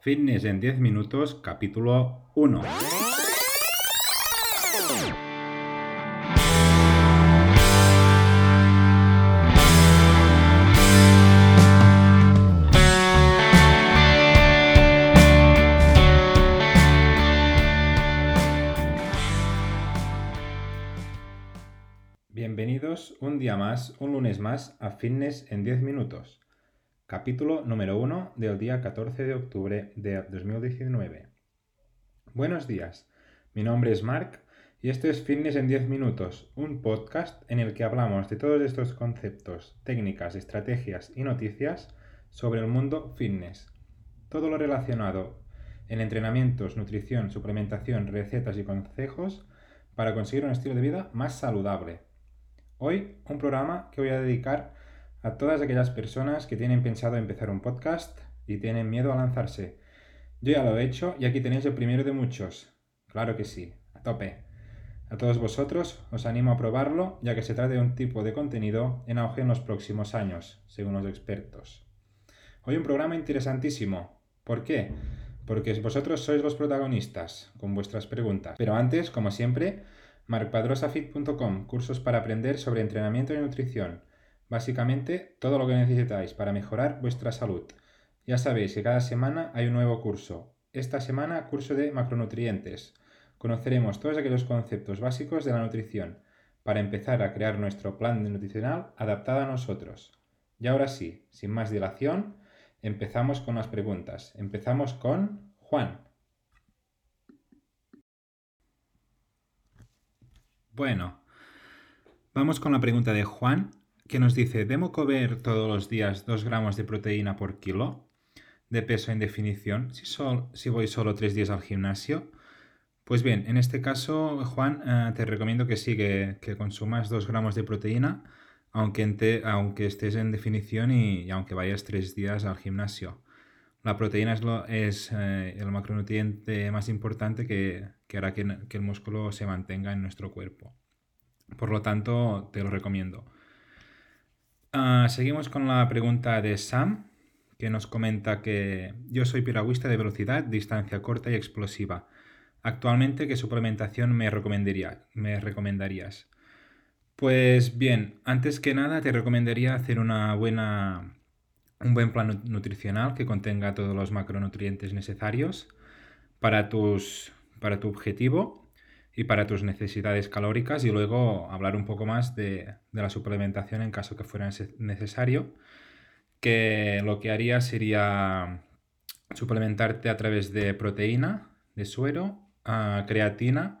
Fitness en 10 minutos, capítulo 1. Bienvenidos un día más, un lunes más a Fitness en 10 minutos capítulo número 1 del día 14 de octubre de 2019. Buenos días, mi nombre es Mark y esto es Fitness en 10 minutos, un podcast en el que hablamos de todos estos conceptos, técnicas, estrategias y noticias sobre el mundo fitness. Todo lo relacionado en entrenamientos, nutrición, suplementación, recetas y consejos para conseguir un estilo de vida más saludable. Hoy un programa que voy a dedicar a todas aquellas personas que tienen pensado empezar un podcast y tienen miedo a lanzarse. Yo ya lo he hecho y aquí tenéis el primero de muchos. Claro que sí, a tope. A todos vosotros os animo a probarlo, ya que se trata de un tipo de contenido en auge en los próximos años, según los expertos. Hoy un programa interesantísimo. ¿Por qué? Porque vosotros sois los protagonistas con vuestras preguntas. Pero antes, como siempre, markpadrosafit.com, cursos para aprender sobre entrenamiento y nutrición Básicamente, todo lo que necesitáis para mejorar vuestra salud. Ya sabéis que cada semana hay un nuevo curso. Esta semana, curso de macronutrientes. Conoceremos todos aquellos conceptos básicos de la nutrición para empezar a crear nuestro plan nutricional adaptado a nosotros. Y ahora sí, sin más dilación, empezamos con las preguntas. Empezamos con Juan. Bueno, vamos con la pregunta de Juan que nos dice, ¿debo comer todos los días 2 gramos de proteína por kilo de peso en definición si, si voy solo 3 días al gimnasio? Pues bien, en este caso, Juan, eh, te recomiendo que sí, que, consumas 2 gramos de proteína, aunque, aunque estés en definición y, aunque vayas 3 días al gimnasio. La proteína es, lo, es eh, el macronutriente más importante que, hará que, que el músculo se mantenga en nuestro cuerpo. Por lo tanto, te lo recomiendo. Ah, seguimos con la pregunta de Sam, que nos comenta que yo soy piragüista de velocidad, distancia corta y explosiva. Actualmente, ¿qué suplementación me, me recomendarías? Pues bien, antes que nada te recomendaría hacer una buena, un buen plan nutricional que contenga todos los macronutrientes necesarios para, tus, para tu objetivo y para tus necesidades calóricas y luego hablar un poco más de, la suplementación en caso que fuera necesario, que lo que haría sería suplementarte a través de proteína, de suero, creatina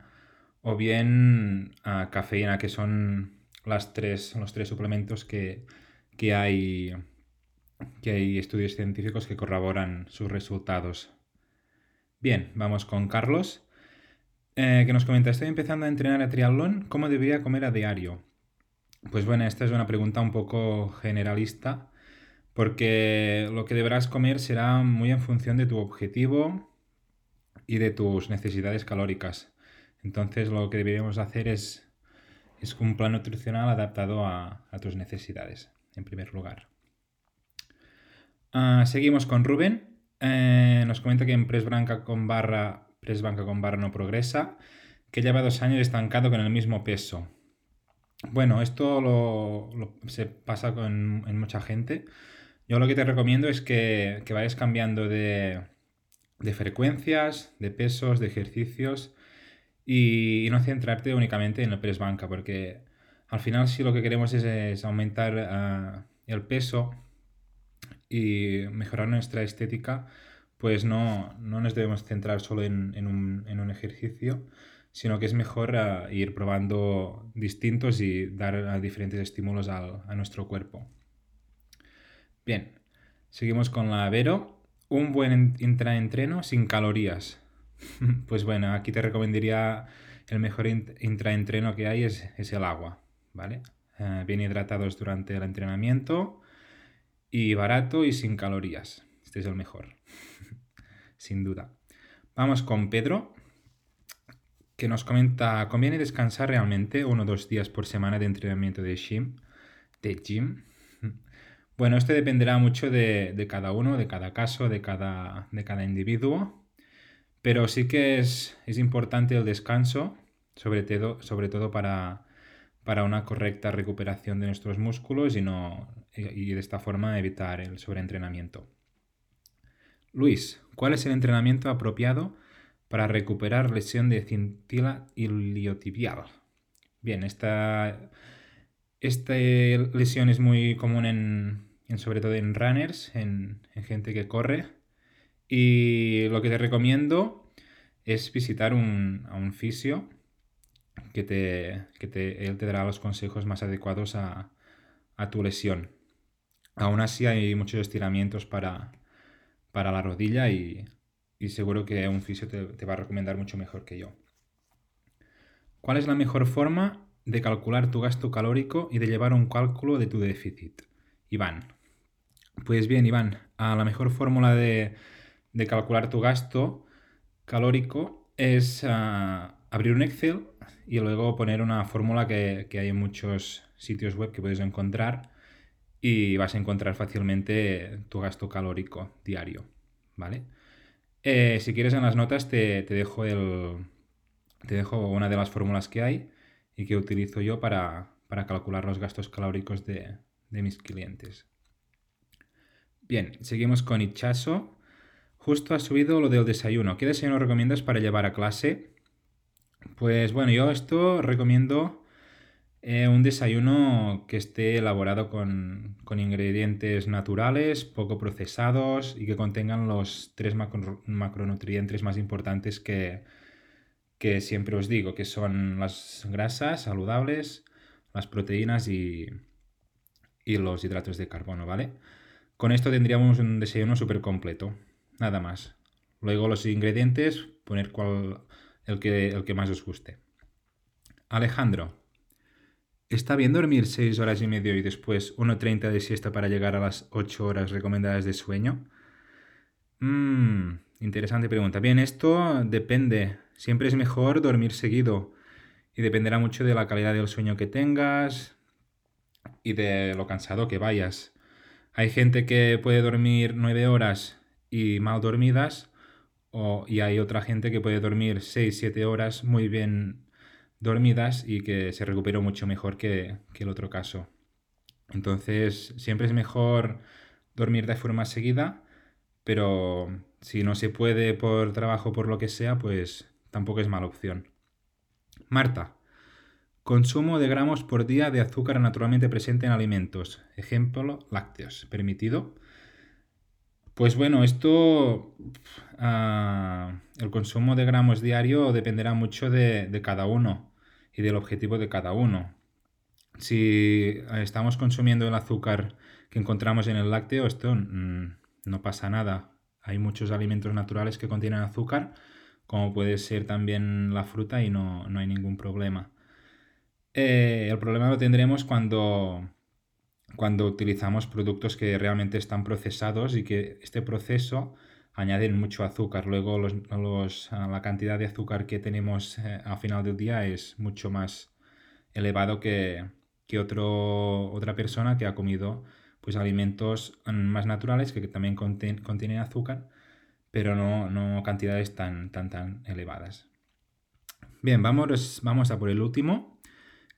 o bien cafeína, que son las tres, los tres suplementos que, que, hay, que hay estudios científicos que corroboran sus resultados. Bien, vamos con Carlos. Eh, que nos comenta, estoy empezando a entrenar a triatlón, ¿cómo debería comer a diario? Pues bueno, esta es una pregunta un poco generalista, porque lo que deberás comer será muy en función de tu objetivo y de tus necesidades calóricas. Entonces lo que deberíamos hacer es, es un plan nutricional adaptado a, tus necesidades, en primer lugar. Ah, seguimos con Rubén. Eh, nos comenta que en Press con barra Press Banca con barra no progresa, que lleva dos años estancado con el mismo peso. Bueno, esto lo, se pasa con, en mucha gente. Yo lo que te recomiendo es que, vayas cambiando de, frecuencias, de pesos, de ejercicios y, no centrarte únicamente en el press banca, porque al final si lo que queremos es, aumentar ah, el peso y mejorar nuestra estética, pues no, nos debemos centrar solo en, un, ejercicio, sino que es mejor ah, ir probando distintos y dar diferentes estímulos a nuestro cuerpo. Bien, seguimos con la Vero. Un buen intraentreno sin calorías. pues bueno, aquí te recomendaría el mejor intraentreno que hay es, el agua, ¿vale? Ah, bien hidratados durante el entrenamiento y barato y sin calorías. Este es el mejor sin duda. Vamos con Pedro, que nos comenta, ¿conviene descansar realmente uno o dos días por semana de entrenamiento de gym? De gym. Bueno, esto dependerá mucho de, cada uno, de cada caso, de cada, de cada individuo, pero sí que es, importante el descanso, sobre todo, sobre todo para, para una correcta recuperación de nuestros músculos y, no, y de esta forma evitar el sobreentrenamiento. Luis, ¿cuál es el entrenamiento apropiado para recuperar lesión de cintila iliotibial? Bien, esta, esta lesión es muy común en, sobre todo en runners, en, gente que corre. Y lo que te recomiendo es visitar un, a un fisio que, te, te, él te dará los consejos más adecuados a, tu lesión. Aún así hay muchos estiramientos para, para la rodilla y, seguro que un fisio te, va a recomendar mucho mejor que yo. ¿Cuál es la mejor forma de calcular tu gasto calórico y de llevar un cálculo de tu déficit? Iván. Pues bien, Iván, la mejor fórmula de, calcular tu gasto calórico es ah, abrir un Excel y luego poner una fórmula que, hay en muchos sitios web que puedes encontrar y vas a encontrar fácilmente tu gasto calórico diario, ¿vale? Eh, si quieres en las notas te, dejo el, te dejo una de las fórmulas que hay y que utilizo yo para, calcular los gastos calóricos de mis clientes. Bien, seguimos con Ichazo. Justo ha subido lo del desayuno. ¿Qué desayuno recomiendas para llevar a clase? Pues bueno, yo esto recomiendo eh, un desayuno que esté elaborado con, ingredientes naturales, poco procesados y que contengan los tres macronutrientes más importantes que, que siempre os digo, que son las grasas saludables, las proteínas y, y los hidratos de carbono, ¿vale? Con esto tendríamos un desayuno súper completo. Nada más. Luego los ingredientes, poner cual, el, que, el que más os guste. Alejandro. ¿Está bien dormir 6 horas y medio y después 1.30 de siesta para llegar a las 8 horas recomendadas de sueño? Mmm, interesante pregunta. Bien, esto depende. Siempre es mejor dormir seguido y dependerá mucho de la calidad del sueño que tengas y de lo cansado que vayas. Hay gente que puede dormir nueve horas y mal dormidas, y hay otra gente que puede dormir 6, 7 horas muy bien dormidas y que se recuperó mucho mejor que, el otro caso. Entonces, siempre es mejor dormir de forma seguida, pero si no se puede por trabajo, por lo que sea, pues tampoco es mala opción. Marta, Consumo de gramos por día de azúcar naturalmente presente en alimentos. Ejemplo, lácteos. ¿Permitido? Pues bueno, esto, ah, el consumo de gramos diario dependerá mucho de, cada uno y del objetivo de cada uno. Si estamos consumiendo el azúcar que encontramos en el lácteo, esto mm, no pasa nada. Hay muchos alimentos naturales que contienen azúcar, como puede ser también la fruta y no hay ningún problema. Eh, el problema lo tendremos cuando, cuando utilizamos productos que realmente están procesados y que este proceso añaden mucho azúcar. Luego la cantidad de azúcar que tenemos eh, al final del día es mucho más elevado que, otro, otra persona que ha comido pues, alimentos mm, más naturales que también contienen azúcar, pero no, no cantidades tan, tan, tan elevadas. Bien, vamos, vamos a por el último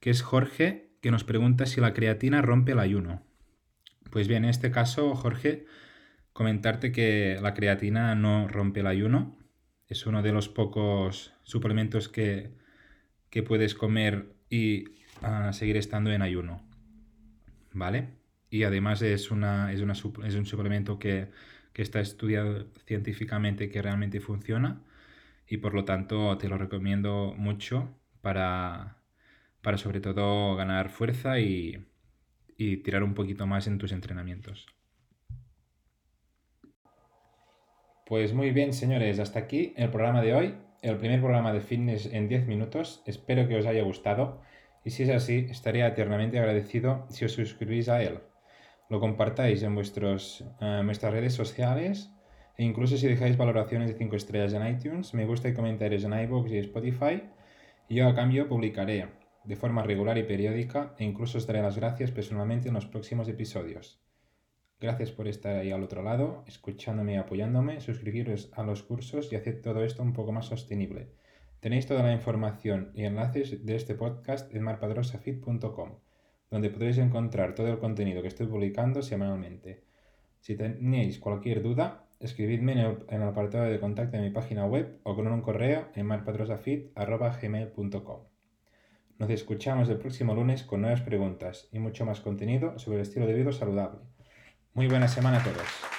que es Jorge, que nos pregunta si la creatina rompe el ayuno. Pues bien, en este caso, Jorge, comentarte que la creatina no rompe el ayuno. Es uno de los pocos suplementos que, puedes comer y ah, seguir estando en ayuno. ¿Vale? Y además es, una, es, es un suplemento que, que está estudiado científicamente que realmente funciona y por lo tanto te lo recomiendo mucho para, para sobre todo ganar fuerza y, tirar un poquito más en tus entrenamientos. Pues muy bien, señores, hasta aquí el programa de hoy, el primer programa de fitness en 10 minutos. Espero que os haya gustado y si es así, estaría eternamente agradecido si os suscribís a él. Lo compartáis en vuestros, eh, vuestras redes sociales e incluso si dejáis valoraciones de 5 estrellas en iTunes, me gusta y comentarios en iVoox y Spotify, yo a cambio publicaré de forma regular y periódica e incluso os daré las gracias personalmente en los próximos episodios. Gracias por estar ahí al otro lado, escuchándome y apoyándome, suscribiros a los cursos y hacer todo esto un poco más sostenible. Tenéis toda la información y enlaces de este podcast en marpadrosafit.com, donde podréis encontrar todo el contenido que estoy publicando semanalmente. Si tenéis cualquier duda, escribidme en el, apartado de contacto de mi página web o con un correo en marpadrosafit.gmail.com. Nos escuchamos el próximo lunes con nuevas preguntas y mucho más contenido sobre el estilo de vida saludable. Muy buena semana a todos.